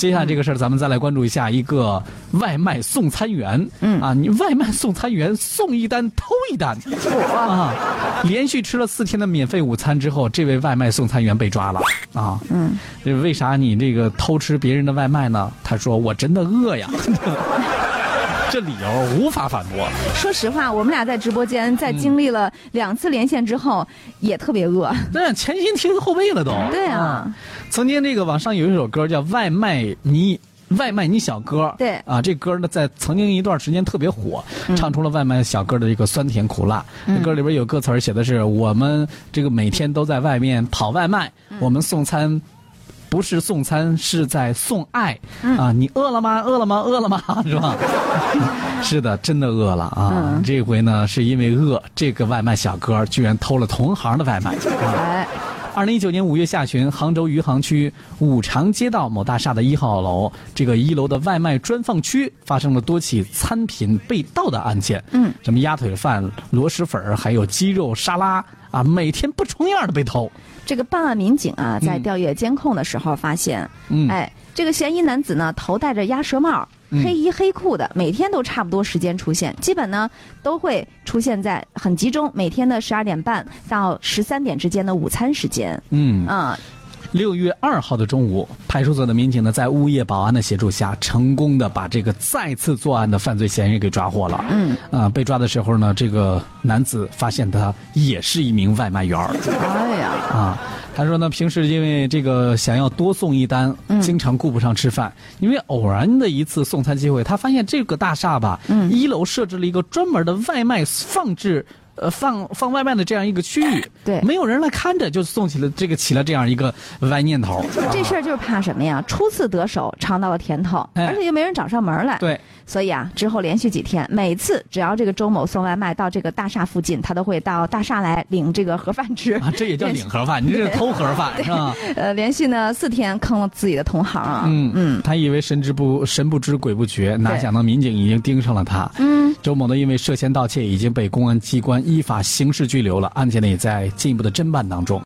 接下来这个事儿，咱们再来关注一下一个外卖送餐员。嗯啊，你外卖送餐员送一单偷一单，啊，连续吃了四天的免费午餐之后，这位外卖送餐员被抓了。啊，嗯，为啥你这个偷吃别人的外卖呢？他说：“我真的饿呀。”这理由无法反驳。说实话，我们俩在直播间，在经历了两次连线之后，也特别饿。对，前心贴后背了都。对啊，曾经这个网上有一首歌叫《外卖你外卖你小哥》。对啊，这歌呢在曾经一段时间特别火，唱出了外卖小哥的一个酸甜苦辣。歌里边有歌词写的是：我们这个每天都在外面跑外卖，我们送餐。不是送餐，是在送爱啊！你饿了吗？饿了吗？饿了吗？是吧？是的，真的饿了啊！这回呢，是因为饿，这个外卖小哥居然偷了同行的外卖。哎，二零一九年五月下旬，杭州余杭区五常街道某大厦的一号楼，这个一楼的外卖专放区发生了多起餐品被盗的案件。嗯，什么鸭腿饭、螺蛳粉还有鸡肉沙拉啊，每天不重样的被偷。这个办案民警啊，在调阅监控的时候发现，嗯哎，这个嫌疑男子呢，头戴着鸭舌帽，黑衣黑裤的，每天都差不多时间出现，基本呢都会出现在很集中，每天的十二点半到十三点之间的午餐时间。嗯啊。六月二号的中午，派出所的民警呢，在物业保安的协助下，成功的把这个再次作案的犯罪嫌疑人给抓获了。嗯，啊，被抓的时候呢，这个男子发现他也是一名外卖员哎呀，啊，他说呢，平时因为这个想要多送一单，经常顾不上吃饭。因为偶然的一次送餐机会，他发现这个大厦吧，一楼设置了一个专门的外卖放置。呃，放放外卖的这样一个区域，对，没有人来看着，就送起了这个起了这样一个歪念头。这事儿就是怕什么呀？初次得手，尝到了甜头，而且又没人找上门来。对。所以啊，之后连续几天，每次只要这个周某送外卖到这个大厦附近，他都会到大厦来领这个盒饭吃。啊，这也叫领盒饭？你这是偷盒饭 是吧？呃，连续呢四天坑了自己的同行啊。嗯嗯，他以为神之不神不知鬼不觉，哪想到民警已经盯上了他。嗯，周某呢，因为涉嫌盗窃，已经被公安机关依法刑事拘留了，案件呢也在进一步的侦办当中。